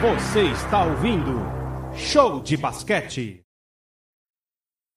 Você está ouvindo Show de Basquete.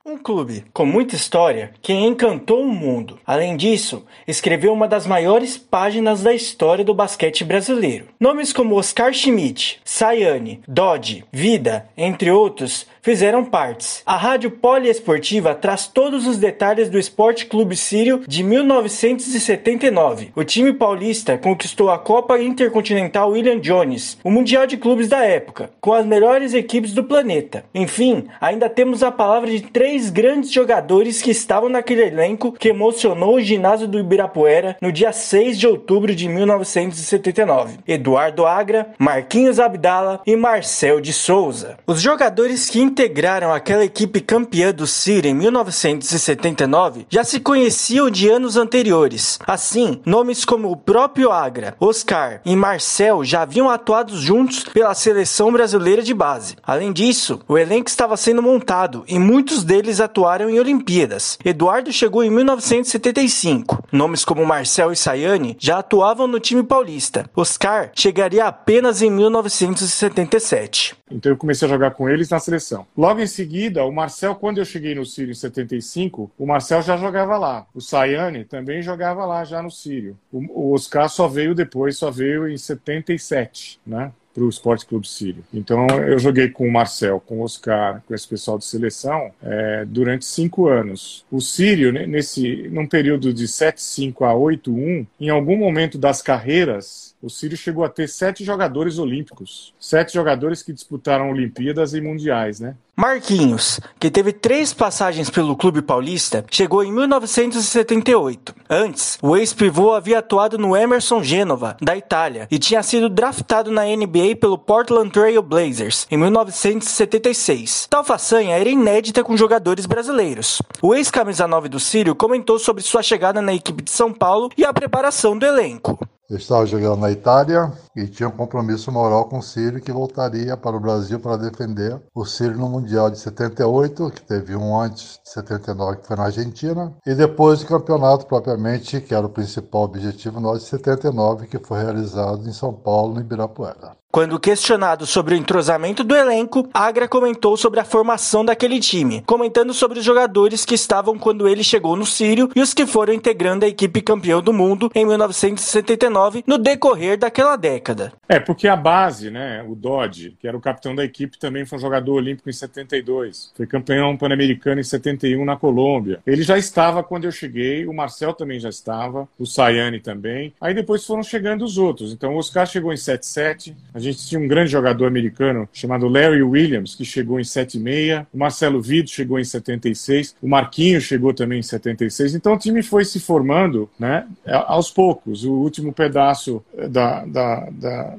Um clube com muita história que encantou o mundo. Além disso, escreveu uma das maiores páginas da história do basquete brasileiro. Nomes como Oscar Schmidt, Sayane, Dodge, Vida, entre outros, fizeram partes. A Rádio Poliesportiva traz todos os detalhes do Esporte Clube Sírio de 1979. O time paulista conquistou a Copa Intercontinental William Jones, o Mundial de Clubes da época, com as melhores equipes do planeta. Enfim, ainda temos a palavra de três grandes jogadores que estavam naquele elenco que emocionou o ginásio do Ibirapuera no dia 6 de outubro de 1979. Eduardo Agra, Marquinhos Abdala e Marcel de Souza. Os jogadores que integraram aquela equipe campeã do CIR em 1979 já se conheciam de anos anteriores. Assim, nomes como o próprio Agra, Oscar e Marcel já haviam atuado juntos pela seleção brasileira de base. Além disso, o elenco estava sendo montado e muitos deles atuaram em Olimpíadas. Eduardo chegou em 1975. Nomes como Marcel e Sayane já atuavam no time paulista. Oscar chegaria apenas em 1977. Então eu comecei a jogar com eles na seleção. Logo em seguida, o Marcel, quando eu cheguei no Sírio em 75, o Marcel já jogava lá. O Sayane também jogava lá já no Sírio. O Oscar só veio depois, só veio em 77, né? Para o Esporte Clube Sírio. Então eu joguei com o Marcel, com o Oscar, com esse pessoal de seleção é, durante cinco anos. O Sírio, nesse, num período de 7-5 a 8-1, em algum momento das carreiras, o Sírio chegou a ter sete jogadores olímpicos. Sete jogadores que disputaram Olimpíadas e Mundiais, né? Marquinhos, que teve três passagens pelo clube paulista, chegou em 1978. Antes, o ex-pivô havia atuado no Emerson Gênova, da Itália, e tinha sido draftado na NBA pelo Portland Trail Blazers em 1976. Tal façanha era inédita com jogadores brasileiros. O ex-camisa 9 do Sírio comentou sobre sua chegada na equipe de São Paulo e a preparação do elenco. Eu estava jogando na Itália e tinha um compromisso moral com o Sírio que voltaria para o Brasil para defender o Sírio no Mundial de 78, que teve um antes de 79 que foi na Argentina, e depois o campeonato propriamente, que era o principal objetivo nosso de 79, que foi realizado em São Paulo, no Ibirapuera. Quando questionado sobre o entrosamento do elenco, Agra comentou sobre a formação daquele time, comentando sobre os jogadores que estavam quando ele chegou no Sírio e os que foram integrando a equipe campeão do mundo em 1979 no decorrer daquela década. É, porque a base, né, o Dodge, que era o capitão da equipe, também foi um jogador olímpico em 72, foi campeão pan-americano em 71 na Colômbia. Ele já estava quando eu cheguei, o Marcel também já estava, o Sayane também. Aí depois foram chegando os outros. Então o Oscar chegou em 77, a gente tinha um grande jogador americano chamado Larry Williams, que chegou em 76. O Marcelo Vido chegou em 76. O Marquinho chegou também em 76. Então o time foi se formando né, aos poucos. O último pedaço da, da, da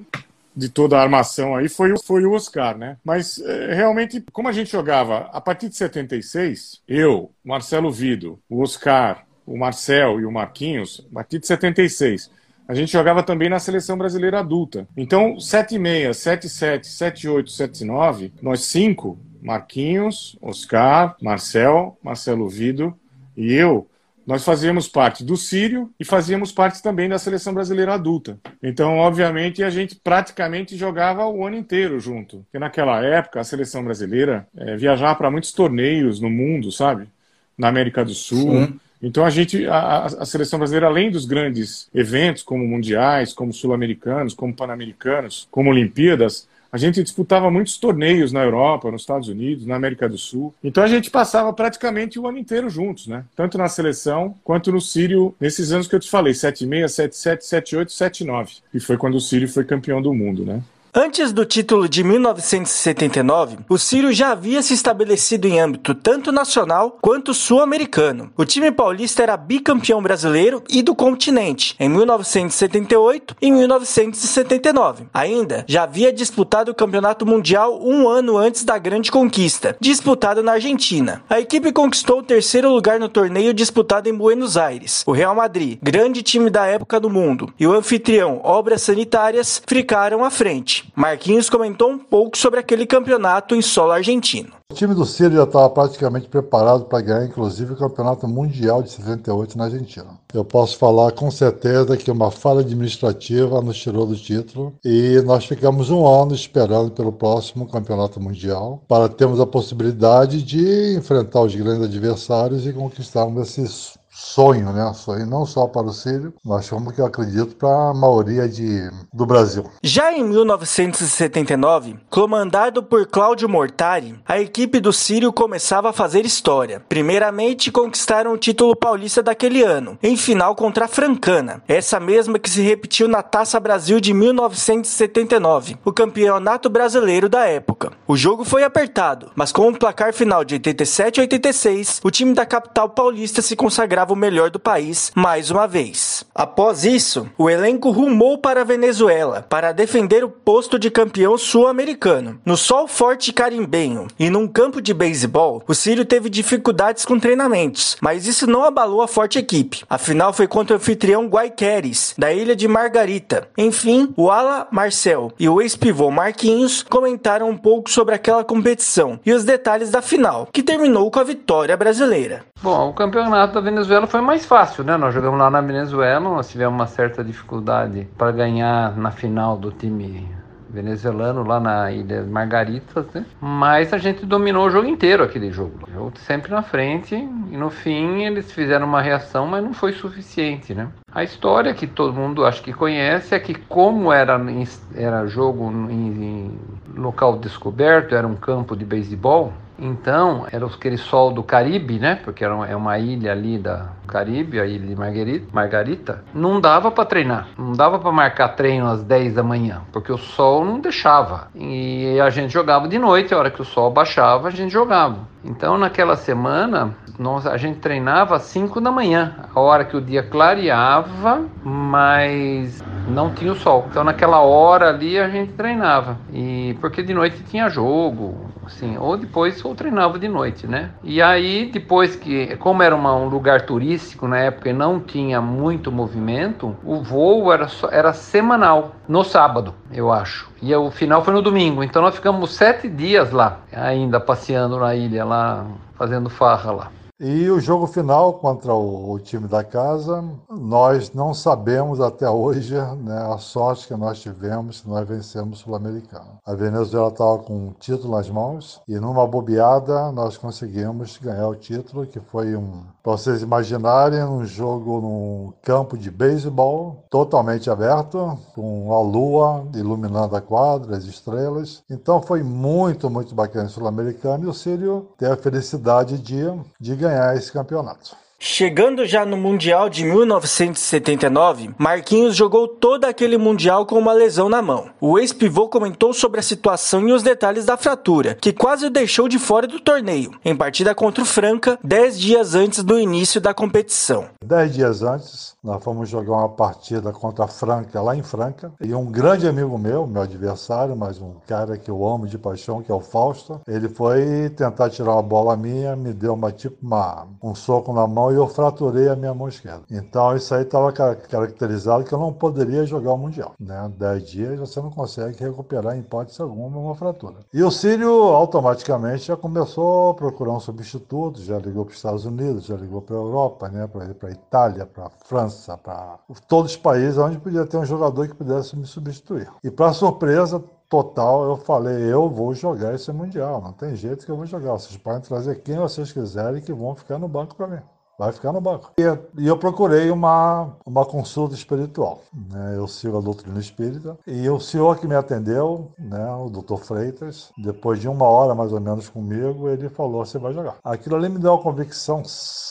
de toda a armação aí foi, foi o Oscar, né? Mas é, realmente, como a gente jogava a partir de 76, eu, Marcelo Vido, o Oscar, o Marcel e o Marquinhos, a partir de 76 a gente jogava também na seleção brasileira adulta. Então, 7-6, 7-7, 7-8, 7-9, nós cinco, Marquinhos, Oscar, Marcel, Marcelo Vido e eu, nós fazíamos parte do Sírio e fazíamos parte também da seleção brasileira adulta. Então, obviamente, a gente praticamente jogava o ano inteiro junto. Porque naquela época, a seleção brasileira é, viajava para muitos torneios no mundo, sabe? Na América do Sul. Sim. Então a gente, a, a, seleção brasileira, além dos grandes eventos como mundiais, como sul-americanos, como pan-americanos, como Olimpíadas, a gente disputava muitos torneios na Europa, nos Estados Unidos, na América do Sul. Então a gente passava praticamente o ano inteiro juntos, né? Tanto na seleção quanto no Sírio, nesses anos que eu te falei, 76, 77, 78, 79. E foi quando o Sírio foi campeão do mundo, né? Antes do título de 1979, o Ciro já havia se estabelecido em âmbito tanto nacional quanto sul-americano. O time paulista era bicampeão brasileiro e do continente em 1978 e 1979. Ainda já havia disputado o campeonato mundial um ano antes da grande conquista, disputado na Argentina. A equipe conquistou o terceiro lugar no torneio disputado em Buenos Aires. O Real Madrid, grande time da época do mundo, e o anfitrião Obras Sanitárias ficaram à frente. 20. Marquinhos comentou um pouco sobre aquele campeonato em solo argentino. O time do Ciro já estava praticamente preparado para ganhar, inclusive, o Campeonato Mundial de 78 na Argentina. Eu posso falar com certeza que uma falha administrativa nos tirou do título e nós ficamos um ano esperando pelo próximo Campeonato Mundial para termos a possibilidade de enfrentar os grandes adversários e conquistarmos esses sonho, né? Sonho não só para o Sírio, mas como que eu acredito para a maioria de, do Brasil. Já em 1979, comandado por Cláudio Mortari, a equipe do Sírio começava a fazer história. Primeiramente, conquistaram o título paulista daquele ano, em final contra a Francana, essa mesma que se repetiu na Taça Brasil de 1979, o campeonato brasileiro da época. O jogo foi apertado, mas com um placar final de 87 a 86, o time da capital paulista se consagrava o melhor do país mais uma vez. Após isso, o elenco rumou para a Venezuela para defender o posto de campeão sul-americano. No sol forte carimbenho e num campo de beisebol, o Sírio teve dificuldades com treinamentos, mas isso não abalou a forte equipe. A final foi contra o anfitrião Guaiqueres, da ilha de Margarita. Enfim, o Ala Marcel e o ex-pivô Marquinhos comentaram um pouco sobre aquela competição e os detalhes da final, que terminou com a vitória brasileira. Bom, o campeonato da Venezuela foi mais fácil, né? Nós jogamos lá na Venezuela, nós tivemos uma certa dificuldade para ganhar na final do time venezuelano lá na ilha Margaritas, né? Mas a gente dominou o jogo inteiro aquele jogo. O sempre na frente e no fim eles fizeram uma reação, mas não foi suficiente, né? A história que todo mundo acho que conhece é que como era era jogo em, em local descoberto, era um campo de beisebol, então, era aquele sol do Caribe, né? Porque era uma, é uma ilha ali da Caribe, a ilha de Margarita, Margarita. Não dava para treinar, não dava para marcar treino às 10 da manhã, porque o sol não deixava. E a gente jogava de noite, a hora que o sol baixava, a gente jogava. Então, naquela semana, nós, a gente treinava às 5 da manhã, a hora que o dia clareava, mas não tinha o sol. Então, naquela hora ali, a gente treinava. E porque de noite tinha jogo, assim, ou depois ou treinava de noite, né? E aí depois que, como era uma, um lugar turístico na época e não tinha muito movimento, o voo era só, era semanal, no sábado, eu acho. E o final foi no domingo, então nós ficamos sete dias lá, ainda passeando na ilha lá, fazendo farra lá. E o jogo final contra o, o, time da casa, nós não sabemos até hoje né, a sorte que nós tivemos que nós vencemos o Sul-Americano. A Venezuela estava com um título nas mãos e numa bobeada nós conseguimos ganhar o título, que foi um, para vocês imaginarem, um jogo num campo de beisebol totalmente aberto, com a lua iluminando a quadra, as estrelas. Então foi muito, muito bacana o Sul-Americano e o Sírio teve a felicidade de, de ganhar esse campeonato. Chegando já no Mundial de 1979, Marquinhos jogou todo aquele Mundial com uma lesão na mão. O ex-pivô comentou sobre a situação e os detalhes da fratura, que quase o deixou de fora do torneio, em partida contra o Franca, 10 dias antes do início da competição. Dez dias antes, nós fomos jogar uma partida contra a Franca, lá em Franca, e um grande amigo meu, meu adversário, mas um cara que eu amo de paixão, que é o Fausto, ele foi tentar tirar uma bola minha, me deu uma tipo uma, um soco na mão e eu fraturei a minha mão esquerda. Então isso aí estava caracterizado que eu não poderia jogar o Mundial. Né? Dez dias você não consegue recuperar em hipótese alguma uma fratura. E o Sírio automaticamente já começou a procurar um substituto, já ligou para os Estados Unidos, já ligou para a Europa, né? para a Itália, para a França, para todos os países onde podia ter um jogador que pudesse me substituir. E para surpresa, total, eu falei, eu vou jogar esse Mundial, não tem jeito que eu vou jogar. Vocês podem trazer quem vocês quiserem que vão ficar no banco para mim vai ficar no banco. E, eu procurei uma, uma consulta espiritual. Né? Eu sigo a doutrina espírita. E o senhor que me atendeu, né, o doutor Freitas, depois de uma hora mais ou menos comigo, ele falou: você vai jogar. Aquilo ali me deu uma convicção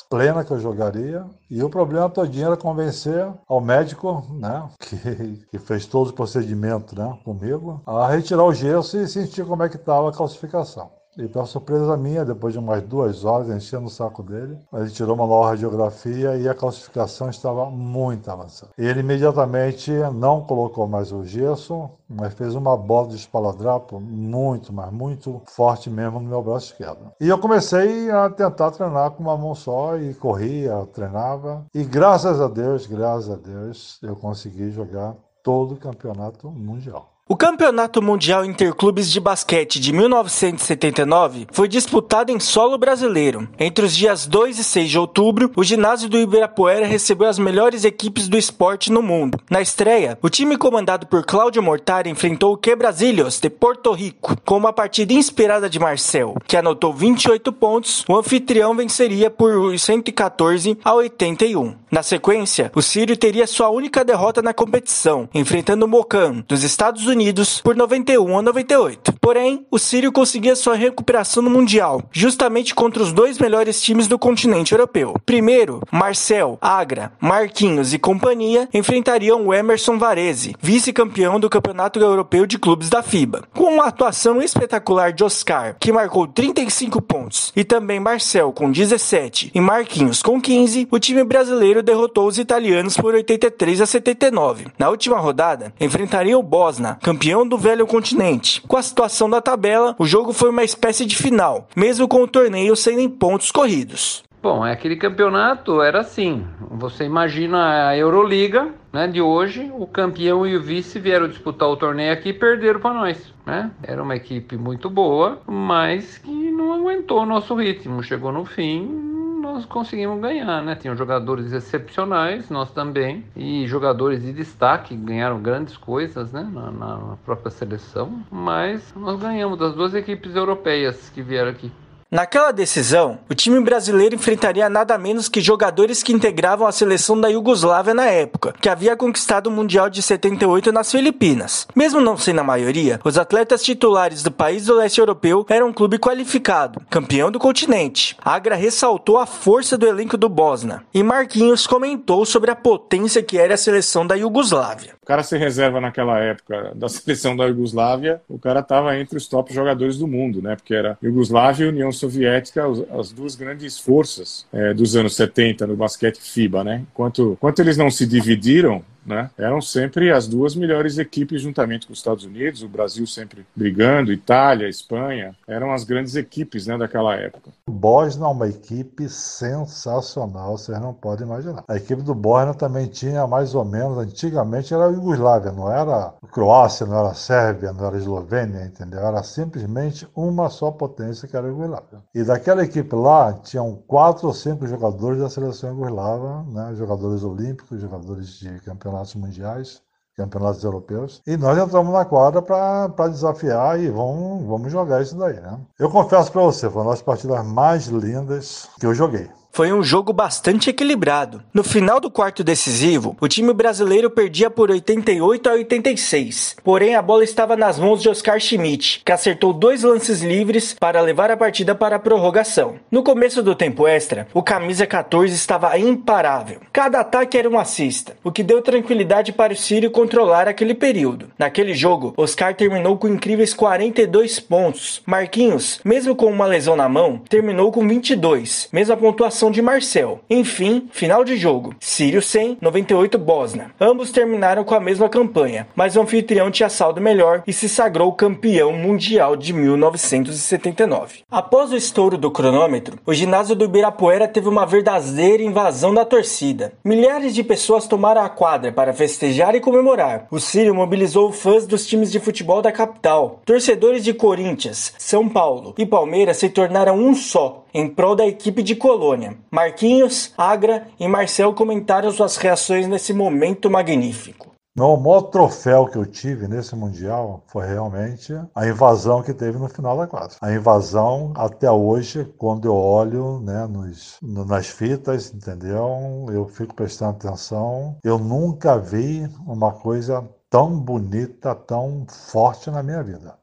plena que eu jogaria. E o problema todinho era convencer ao médico, né, que, que fez todo o procedimento né, comigo, a retirar o gesso e sentir como é que estava a calcificação. E para surpresa minha, depois de umas duas horas enchendo o saco dele, ele tirou uma nova radiografia e a calcificação estava muito avançada. Ele imediatamente não colocou mais o gesso, mas fez uma bola de espaladrapo muito, mas muito forte mesmo no meu braço esquerdo. E eu comecei a tentar treinar com uma mão só e corria, treinava. E graças a Deus, graças a Deus, eu consegui jogar todo o campeonato mundial. O Campeonato Mundial Interclubes de Basquete de 1979 foi disputado em solo brasileiro. Entre os dias 2 e 6 de outubro, o ginásio do Ibirapuera recebeu as melhores equipes do esporte no mundo. Na estreia, o time comandado por Cláudio Mortari enfrentou o Quebrasilhos de Porto Rico. Com uma partida inspirada de Marcel, que anotou 28 pontos, o anfitrião venceria por 114 a 81. Na sequência, o Sírio teria sua única derrota na competição, enfrentando o Mocan, dos Estados Unidos por 91 a 98. Porém, o Sírio conseguia sua recuperação no Mundial, justamente contra os dois melhores times do continente europeu. Primeiro, Marcel, Agra, Marquinhos e companhia enfrentariam o Emerson Varese, vice-campeão do Campeonato Europeu de Clubes da FIBA. Com uma atuação espetacular de Oscar, que marcou 35 pontos, e também Marcel com 17 e Marquinhos com 15, o time brasileiro derrotou os italianos por 83 a 79. Na última rodada, enfrentariam o Bosna, campeão do velho continente. Com a situação da tabela, o jogo foi uma espécie de final, mesmo com o torneio sendo em pontos corridos. Bom, é aquele campeonato era assim. Você imagina a Euroliga, né, de hoje, o campeão e o vice vieram disputar o torneio aqui e perderam para nós, né? Era uma equipe muito boa, mas que não aguentou o nosso ritmo. Chegou no fim, nós conseguimos ganhar, né? Tinham jogadores excepcionais, nós também, e jogadores de destaque ganharam grandes coisas, né? Na, na própria seleção, mas nós ganhamos das duas equipes europeias que vieram aqui. Naquela decisão, o time brasileiro enfrentaria nada menos que jogadores que integravam a seleção da Iugoslávia na época, que havia conquistado o Mundial de 78 nas Filipinas. Mesmo não sendo a maioria, os atletas titulares do país do leste europeu eram um clube qualificado, campeão do continente. Agra ressaltou a força do elenco do Bosna, e Marquinhos comentou sobre a potência que era a seleção da Iugoslávia. O cara ser reserva naquela época da seleção da Iugoslávia, o cara estava entre os top jogadores do mundo, né? Porque era Iugoslávia e União Soviética as duas grandes forças é, dos anos 70 no basquete FIBA, né? Enquanto, enquanto eles não se dividiram, né? Eram sempre as duas melhores equipes juntamente com os Estados Unidos, o Brasil sempre brigando, Itália, Espanha, eram as grandes equipes, né, daquela época. O Bosna é uma equipe sensacional, vocês não podem imaginar. A equipe do Bosna também tinha mais ou menos, antigamente era a Iugoslávia, não era Croácia, não era Sérvia, não era Eslovênia, entendeu? Era simplesmente uma só potência que era a Iugoslávia. E daquela equipe lá, tinham quatro ou cinco jogadores da seleção iugoslava, né, jogadores olímpicos, jogadores de campeonato campeonatos mundiais, campeonatos europeus. E nós entramos na quadra para desafiar e vamos, vamos jogar isso daí, né? Eu confesso para você, foi uma das partidas mais lindas que eu joguei. Foi um jogo bastante equilibrado. No final do quarto decisivo, o time brasileiro perdia por 88 a 86. Porém, a bola estava nas mãos de Oscar Schmidt, que acertou dois lances livres para levar a partida para a prorrogação. No começo do tempo extra, o camisa 14 estava imparável. Cada ataque era uma cesta, o que deu tranquilidade para o Sírio controlar aquele período. Naquele jogo, Oscar terminou com incríveis 42 pontos. Marquinhos, mesmo com uma lesão na mão, terminou com 22, mesma pontuação de Marcel. Enfim, final de jogo. Sírio 100, 98 Bosna. Ambos terminaram com a mesma campanha, mas o anfitrião tinha saldo melhor e se sagrou campeão mundial de 1979. Após o estouro do cronômetro, o ginásio do Ibirapuera teve uma verdadeira invasão da torcida. Milhares de pessoas tomaram a quadra para festejar e comemorar. O Sírio mobilizou fãs dos times de futebol da capital. Torcedores de Corinthians, São Paulo e Palmeiras se tornaram um só em prol da equipe de Colônia. Marquinhos, Agra e Marcel comentaram suas reações nesse momento magnífico. o maior troféu que eu tive nesse Mundial foi realmente a invasão que teve no final da quadra. A invasão, até hoje, quando eu olho né, nos, nas fitas, entendeu? Eu fico prestando atenção. Eu nunca vi uma coisa tão bonita, tão forte na minha vida.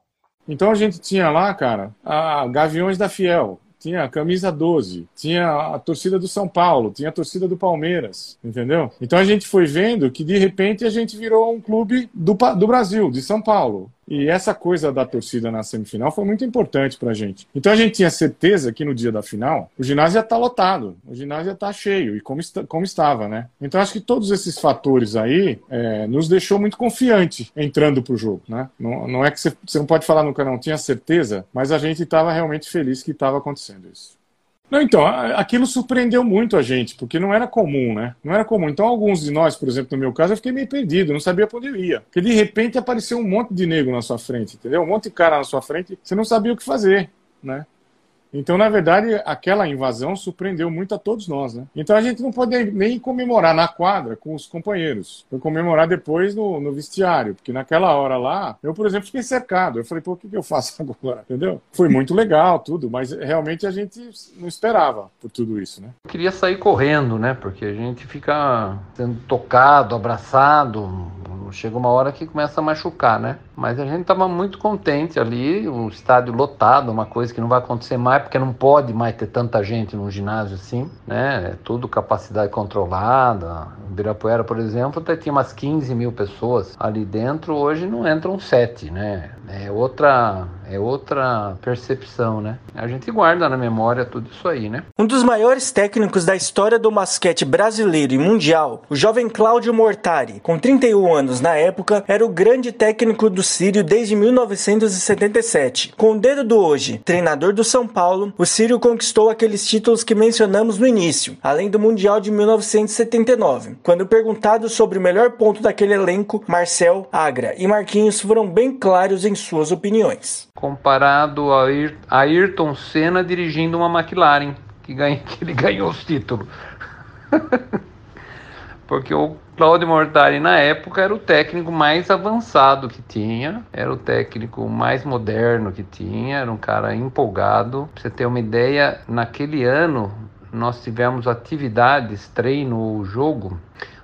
Então a gente tinha lá, cara, a Gaviões da Fiel tinha a camisa 12, tinha a torcida do São Paulo, tinha a torcida do Palmeiras, entendeu? Então a gente foi vendo que de repente a gente virou um clube do, do Brasil, de São Paulo. E essa coisa da torcida na semifinal foi muito importante pra gente. Então a gente tinha certeza que no dia da final o ginásio ia estar tá lotado, o ginásio ia estar tá cheio, e como, está, como estava, né? Então acho que todos esses fatores aí é, nos deixou muito confiante entrando pro jogo, né? Não, não é que você, você não pode falar nunca não tinha certeza, mas a gente estava realmente feliz que estava acontecendo isso. Não, então, aquilo surpreendeu muito a gente, porque não era comum, né? Não era comum. Então, alguns de nós, por exemplo, no meu caso, eu fiquei meio perdido, não sabia para onde eu ia. Porque de repente apareceu um monte de negro na sua frente, entendeu? Um monte de cara na sua frente, você não sabia o que fazer, né? Então, na verdade, aquela invasão surpreendeu muito a todos nós, né? Então a gente não pode nem comemorar na quadra com os companheiros. Foi comemorar depois no, no, vestiário, porque naquela hora lá, eu, por exemplo, fiquei cercado. Eu falei, pô, o que, que eu faço agora? Entendeu? Foi muito legal, tudo, mas realmente a gente não esperava por tudo isso, né? Eu queria sair correndo, né? Porque a gente fica sendo tocado, abraçado, chega uma hora que começa a machucar, né? Mas a gente estava muito contente ali, o estádio lotado, uma coisa que não vai acontecer mais, porque não pode mais ter tanta gente num ginásio assim, né? É tudo capacidade controlada. O Birapuera, por exemplo, até tinha umas 15 mil pessoas ali dentro, hoje não entram sete, né? É outra é outra percepção, né? A gente guarda na memória tudo isso aí, né? Um dos maiores técnicos da história do basquete brasileiro e mundial, o jovem Cláudio Mortari, com 31 anos na época, era o grande técnico do Sírio desde 1977. Com o dedo do hoje, treinador do São Paulo, o Sírio conquistou aqueles títulos que mencionamos no início, além do Mundial de 1979. Quando perguntado sobre o melhor ponto daquele elenco, Marcel, Agra e Marquinhos foram bem claros em suas opiniões comparado a Ayrton Senna dirigindo uma McLaren, que, ganha, que ele ganhou os títulos. Porque o Claudio Mortari, na época, era o técnico mais avançado que tinha, era o técnico mais moderno que tinha, era um cara empolgado. Pra você ter uma ideia, naquele ano nós tivemos atividades, treino ou jogo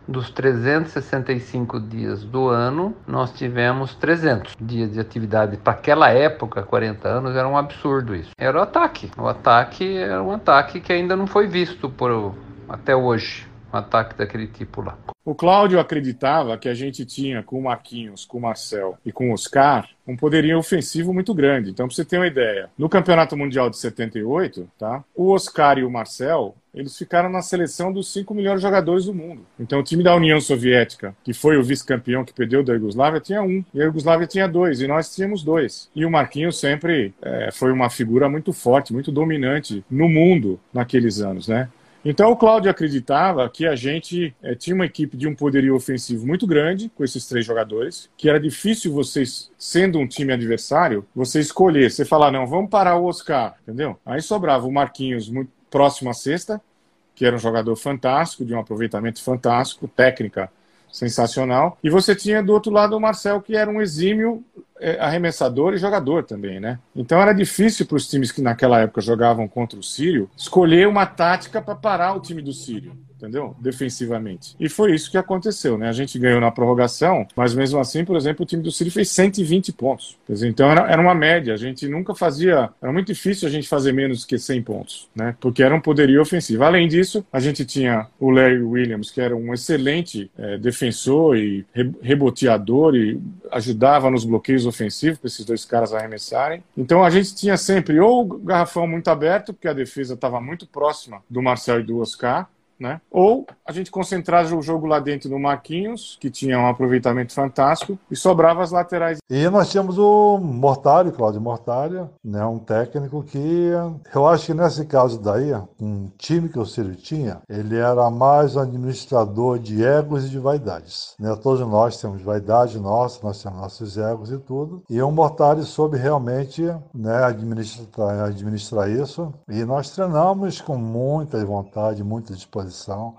dos 365 dias do ano, nós tivemos 300 dias de atividade. Para aquela época, 40 anos, era um absurdo isso. Era o ataque. O ataque era um ataque que ainda não foi visto por até hoje. Um ataque daquele tipo lá. O Cláudio acreditava que a gente tinha com o Marquinhos, com o Marcel e com o Oscar um poderio ofensivo muito grande. Então, para você ter uma ideia, no Campeonato Mundial de 78, tá? o Oscar e o Marcel eles ficaram na seleção dos cinco melhores jogadores do mundo. Então, o time da União Soviética, que foi o vice-campeão que perdeu da Iugoslávia, tinha um. E a Iugoslávia tinha dois. E nós tínhamos dois. E o Marquinhos sempre é, foi uma figura muito forte, muito dominante no mundo naqueles anos, né? Então o Cláudio acreditava que a gente é, tinha uma equipe de um poderio ofensivo muito grande com esses três jogadores, que era difícil vocês, sendo um time adversário, você escolher, você falar, não, vamos parar o Oscar, entendeu? Aí sobrava o Marquinhos muito próximo à sexta, que era um jogador fantástico, de um aproveitamento fantástico, técnica sensacional. E você tinha do outro lado o Marcel, que era um exímio é, arremessador e jogador também, né? Então era difícil para os times que naquela época jogavam contra o Sírio escolher uma tática para parar o time do Sírio entendeu? Defensivamente. E foi isso que aconteceu, né? A gente ganhou na prorrogação, mas mesmo assim, por exemplo, o time do City fez 120 pontos. Então era, era uma média, a gente nunca fazia, era muito difícil a gente fazer menos que 100 pontos, né? Porque era um poderio ofensivo. Além disso, a gente tinha o Larry Williams, que era um excelente é, defensor e re reboteador e ajudava nos bloqueios ofensivos para esses dois caras arremessarem. Então a gente tinha sempre ou o garrafão muito aberto, porque a defesa estava muito próxima do Marcel e do Oscar, né? Ou a gente concentrava o jogo lá dentro do Marquinhos, que tinha um aproveitamento fantástico, e sobrava as laterais. E nós tínhamos o Mortário, Cláudio Mortário, né? um técnico que eu acho que nesse caso daí, um time que o Ciro tinha, ele era mais um administrador de egos e de vaidades. Né? Todos nós temos vaidade nossa, nós temos nossos egos e tudo. E o Mortário soube realmente né, administrar, administrar isso. E nós treinamos com muita vontade, muita disposição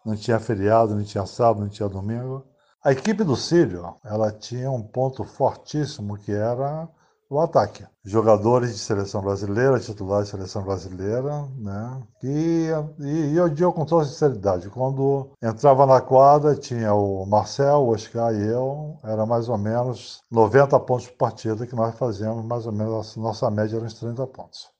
Não tinha feriado, não tinha sábado, não tinha domingo. A equipe do Sírio, ela tinha um ponto fortíssimo que era o ataque. Jogadores de seleção brasileira, titulares de seleção brasileira, né? E, e, e eu digo com toda sinceridade, quando entrava na quadra, tinha o Marcel, o Oscar e eu, era mais ou menos 90 pontos por partida que nós fazíamos, mais ou menos, a nossa média era uns 30 pontos.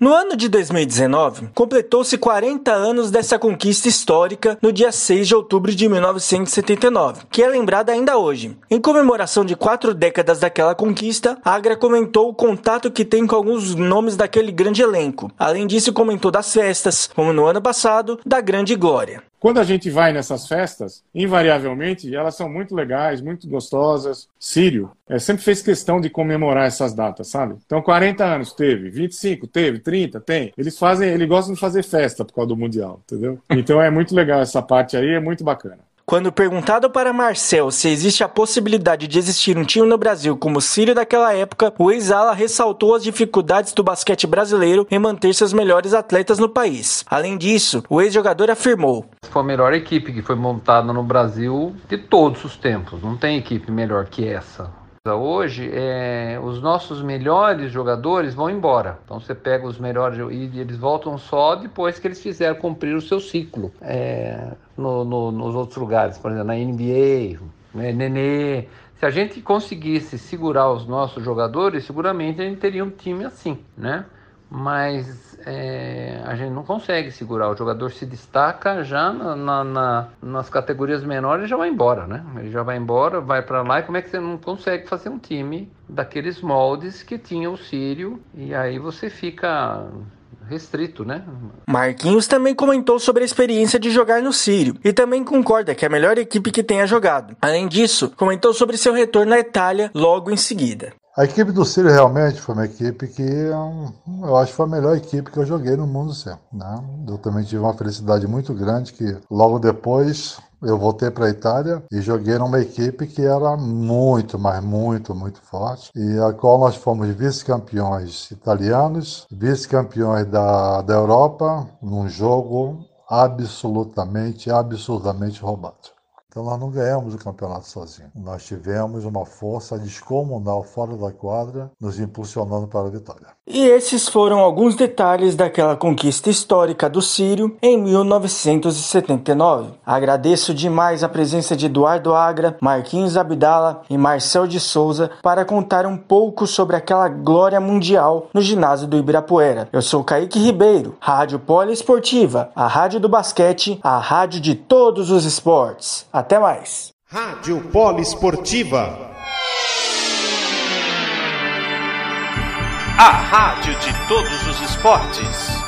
No ano de 2019, completou-se 40 anos dessa conquista histórica no dia 6 de outubro de 1979, que é lembrada ainda hoje. Em comemoração de quatro décadas daquela conquista, Agra comentou o contato que tem com alguns nomes daquele grande elenco. Além disso, comentou das festas, como no ano passado, da Grande Glória. Quando a gente vai nessas festas, invariavelmente, elas são muito legais, muito gostosas. Sírio é, sempre fez questão de comemorar essas datas, sabe? Então, 40 anos teve, 25 teve, 30 tem. Eles fazem, eles gostam de fazer festa por causa do Mundial, entendeu? Então é muito legal essa parte aí, é muito bacana. Quando perguntado para Marcel se existe a possibilidade de existir um time no Brasil como o Sírio daquela época, o ex-ala ressaltou as dificuldades do basquete brasileiro em manter seus melhores atletas no país. Além disso, o ex-jogador afirmou: Foi a melhor equipe que foi montada no Brasil de todos os tempos. Não tem equipe melhor que essa. Hoje, é, os nossos melhores jogadores vão embora. Então, você pega os melhores e eles voltam só depois que eles fizeram cumprir o seu ciclo é, no, no, nos outros lugares, por exemplo, na NBA, né, Nenê. Se a gente conseguisse segurar os nossos jogadores, seguramente a gente teria um time assim, né? Mas é, a gente não consegue segurar. O jogador se destaca já na, na, na, nas categorias menores já vai embora, né? Ele já vai embora, vai para lá e como é que você não consegue fazer um time daqueles moldes que tinha o Sírio e aí você fica restrito, né? Marquinhos também comentou sobre a experiência de jogar no Sírio e também concorda que é a melhor equipe que tenha jogado. Além disso, comentou sobre seu retorno à Itália logo em seguida. A equipe do Círio realmente foi uma equipe que eu acho que foi a melhor equipe que eu joguei no mundo sempre. Né? Eu também tive uma felicidade muito grande que logo depois eu voltei para a Itália e joguei numa equipe que era muito, mas muito, muito forte e a qual nós fomos vice-campeões italianos, vice-campeões da, da Europa num jogo absolutamente, absurdamente roubado. Então nós não ganhamos o campeonato sozinhos. Nós tivemos uma força descomunal fora da quadra, nos impulsionando para a vitória. E esses foram alguns detalhes daquela conquista histórica do Sírio em 1979. Agradeço demais a presença de Eduardo Agra, Marquinhos Abdala e Marcel de Souza para contar um pouco sobre aquela glória mundial no ginásio do Ibirapuera. Eu sou Kaique Ribeiro, Rádio Poliesportiva, a rádio do basquete, a rádio de todos os esportes. Até mais. Rádio Poliesportiva. A rádio de todos os esportes.